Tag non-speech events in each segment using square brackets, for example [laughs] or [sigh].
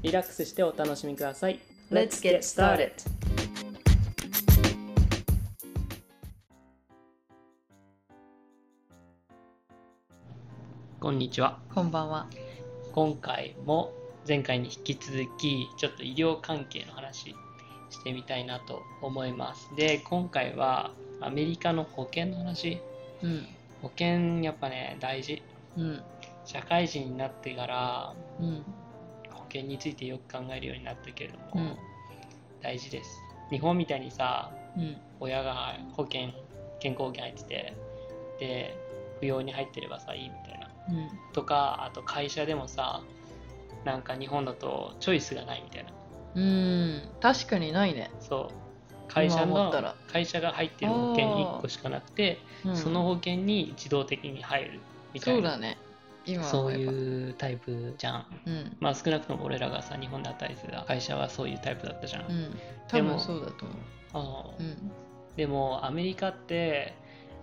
リラックスしてお楽しみください。Let's get started! こんにちは。こんばんは。今回も前回に引き続きちょっと医療関係の話してみたいなと思います。で今回はアメリカの保険の話。うん。保険やっぱね大事。うん。社会人になってからうん。保険についてよく考えるようになったけれども、うん。大事です。日本みたいにさうん。親が保険健康保険入っててで扶養に入ってればさいいみたいな。うん。とかあと会社でもさなんか日本だとチョイスがないみたいな。うん。確かにないね、そう。会社の会社が入ってる保険1個しかなくて、うん、その保険に自動的に入るみたいな。そうだね今そうういうタイプじゃん。うん。まあ少なくとも俺らがさ日本で働いてた会社はそういうタイプだったじゃん、うん。でも多分そうだと思う。うん。でもアメリカって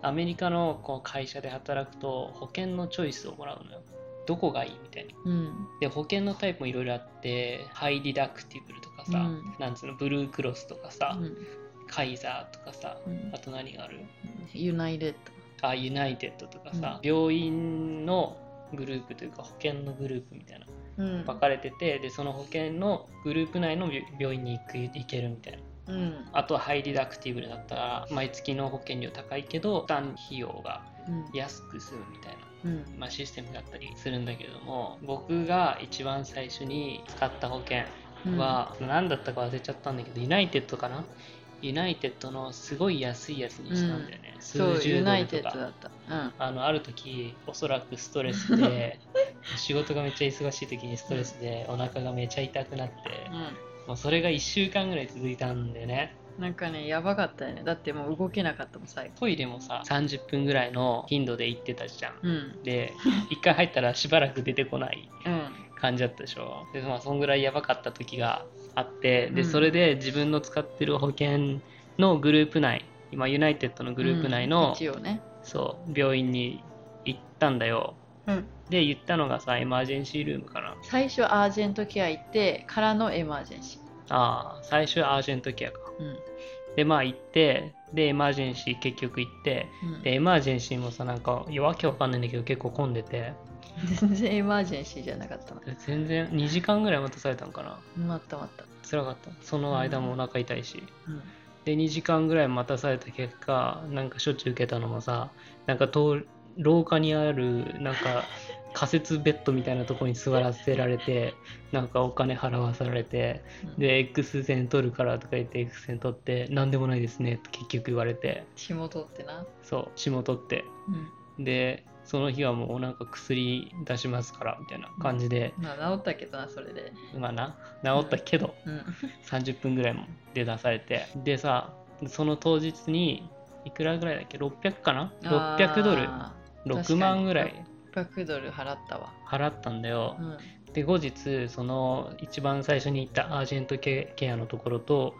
アメリカのこう会社で働くと保険のチョイスをもらうのよ。どこがいいみたいな。うん。で保険のタイプもいろいろあって high deductible とかさ、うん。なんつうの Blue Cross とかさ、うん。 Kaiser とかさうん。あと何がある？ユナイテッあ United とかさ、病院のグループというか保険のグループみたいな。ドうん。分かれててでその保険のグループ内の病病院に行く行けるみたいな。うん。あとは high deductible だったら毎月の保険料高いけど負担費用がうん。安く済むみたいな、うん。まあ、システムだったりするんだけども僕が一番最初に使った保険は、何だったか忘れちゃったんだけど United かな United のすごい安いやつにしたんだよね、そう数十ドルとか。テッドだった。うん。あのある時おそらくストレスで [laughs] 仕事がめっちゃ忙しい時にストレスでお腹がめちゃ痛くなって、もうそれが1週間ぐらい続いたんだよね。うん、なんかねやばかったよね。だってもう動けなかったもん最後。トイレもさ30分ぐらいの頻度で行ってたじゃん、うん。で1回入ったらしばらく出てこないうん。感じだったでしょ。でまあそんぐらいやばかった時があってでうん。それで自分の使ってる保険のグループ内今ユナイテッドのグループ内うんの、一応ね。そう病院に行ったんだよ。うん。で言ったのがさエマージェンシールームかな。最初アージェントケア行ってからのエマージェンシああ最初はアージェントケアか。ーうん。でまあ行ってでエマージェンシー結局行ってうん。でエマージェンシーもさなんかいやわけわかんないんだけど結構混んでて全然エマージェンシーじゃなかったな。全然2時間ぐらい待たされたのかな？待った待った。辛かった。その間もお腹痛いし、うん。で2時間ぐらい待たされた結果なんか処置受けたのもさなんか通廊下にあるなんか [laughs] 仮設ベッドみたいなところに座らせられてなんかお金払わされてうん。で X 線取るからとか言って X 線取って何でもないですねって結局言われて。下取ってな。そう下取って。うん。でその日はもうなんか薬出しますからみたいな感じで、まあ治ったけどなそれで。まあな。治ったけど、うん。30分ぐらいもで出されて。でさその当日にいくらぐらいだっけ？600かな？600ドル。あ6万ぐらい。ー600ドル払ったわ。払ったんだよ、うん。で後日その一番最初に行ったアージェントケケアのところと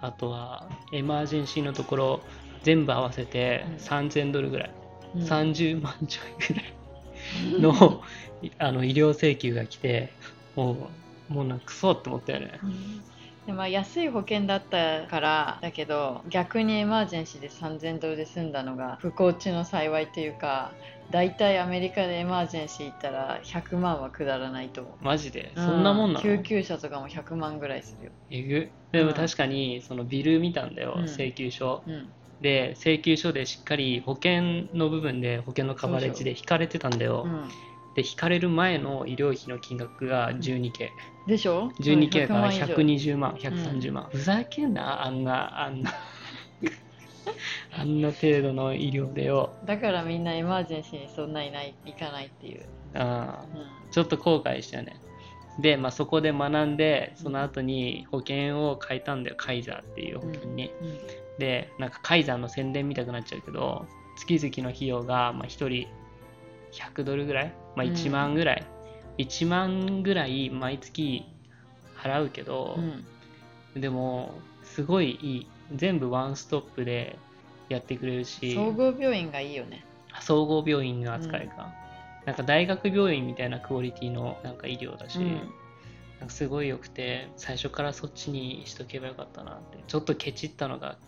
あとはエマージェンシーのところ全部合わせてうん。3000ドルぐらい、うん30万ちょいぐらいの [laughs] あの医療請求が来てもうもうなんかクソって思ったよね。うん。でまあ、安い保険だったからだけど逆にエマージェンシーで3000ドルで済んだのが不幸中の幸いというか大体アメリカでエマージェンシー行ったら100万はくだらないと思う。マジで？そんなもんなの、救急車とかも100万ぐらいするよ。えぐ。でも確かにそのビル見たんだよ、うん。請求書。うんで請求書でしっかり保険の部分で保険のカバレッジで引かれてたんだよ、うん。で引かれる前の医療費の金額が 12K でしょ？12K だから100万以上。120万130万、ふざけんなあんなあんな。あんな程度の医療でよ。だからみんなエマージェンシーにそんないない行かないっていう、あーうん。ちょっと後悔したよね。で、まあ、そこで学んでその後に保険を変えたんだよ。カイザーっていう保険に、うんでなんかカイザーの宣伝見たくなっちゃうけど月々の費用がまあ1人100ドルぐらい、まあ、うん。1万ぐらい、1万ぐらい毎月払うけどう、ん。でもすごいいい。全部ワンストップでやってくれるし。総合病院がいいよね。総合病院の扱いか、なんか大学病院みたいなクオリティのなんか医療だし、うん。なんかすごい良くて最初からそっちにしとけばよかったなって。ちょっとケチったのが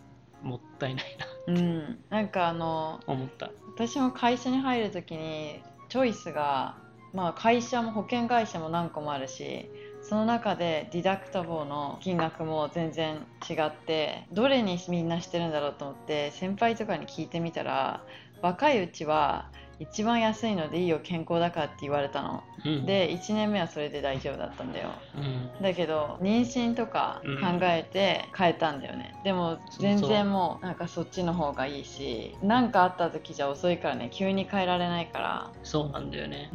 もったいないな。うん。なんかあの思った。私も会社に入るときにチョイスが、まあ、会社も保険会社も何個もあるしその中でディダクタボーの金額も全然違ってどれにみんなしてるんだろうと思って先輩とかに聞いてみたら若いうちは一番安いのでいいよ健康だからって言われたの。うんで1年目はそれで大丈夫だったんだよ。うん。だけど妊娠とか考えて変えたんだよね、でも全然もうなんかそっちの方がいいし何かあった時じゃ遅いからね急に変えられないからそう。なんだよね、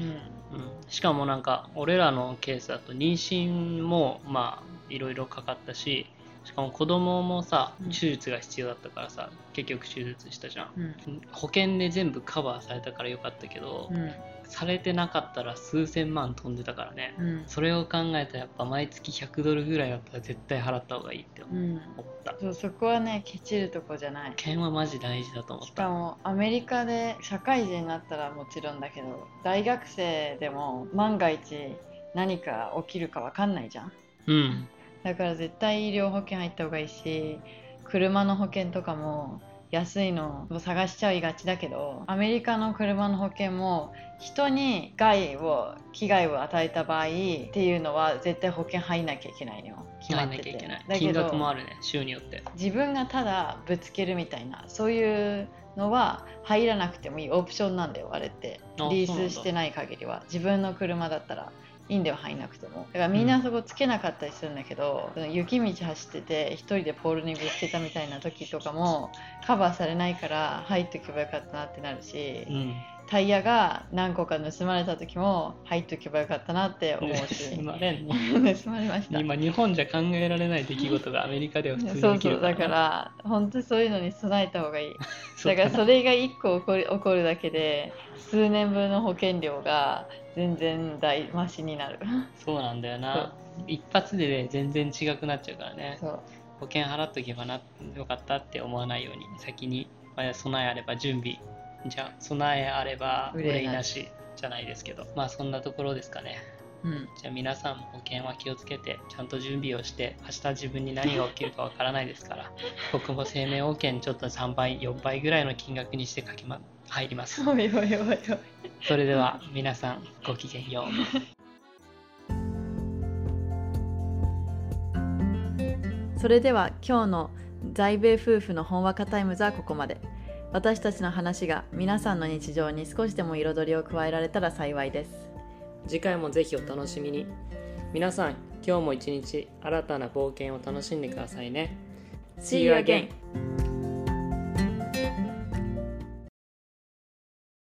うん、しかもなんか俺らのケースだと妊娠もまあいろいろかかったししかも子供もさうん。手術が必要だったからさ結局手術したじゃん。うん。保険で全部カバーされたからよかったけど、うん。されてなかったら数千万飛んでたからね。うん。それを考えたらやっぱ毎月100ドルぐらいだったら絶対払った方がいいって思うん。ったそうそこはねケチるとこじゃない。保険はマジ大事だと思っしかたもアメリカで社会人になったらもちろんだけど大学生でも万が一何か起きるか分かんないじゃん。うんだから絶対医療保険入った方がいいし車の保険とかも安いのを探しちゃいがちだけどアメリカの車の保険も人に害を危害を与えた場合っていうのは絶対保険入んなきゃいけないのよ。決ま入んっててなきゃいけない。だけ金額もどあるね。州によって。自分がただぶつけるみたいなそういうのは入らなくてもいいオプションなんだよあれって。あリースしてない限りは。自分の車だったらいいんだよ入んなくても。だからみんなそこつけなかったりするんだけど、その雪道走ってて一人でポールにぶつけたみたいな時とかもカバーされないから入っとけばよかったなってなるし、うん。タイヤが何個か盗まれた時も入っとけばよかったなって思うし。盗まれんの。[laughs] 盗まれました。今日本じゃ考えられない出来事がアメリカでは普通にそう起きるそうだから本当にそういうのに備えた方がいい。[laughs] そうだからそれが1個起こる起こるだけで数年分の保険料が全然大増しになる。そうなんだよな。一発で、ね、全然違くなっちゃうからね。保険払っとけばなよかったって思わないように先に、まあ、備えあれば準備。じゃあ備えあれば憂いなし。憂いなしじゃないですけど。まあそんなところですかね。うん。じゃあ皆さんも保険は気をつけてちゃんと準備をして明日自分に何が起きるかわからないですから。僕も生命保険ちょっと3倍4倍ぐらいの金額にしてかけま入ります。おいおいおいおい。それでは皆さんごきげんよう。[laughs] それでは今日の在米夫婦のほんわかタイムズはここまで。私たちの話が皆さんの日常に少しでも彩りを加えられたら幸いです。次回もぜひお楽しみに。皆さん今日も一日新たな冒険を楽しんでくださいね。See you again!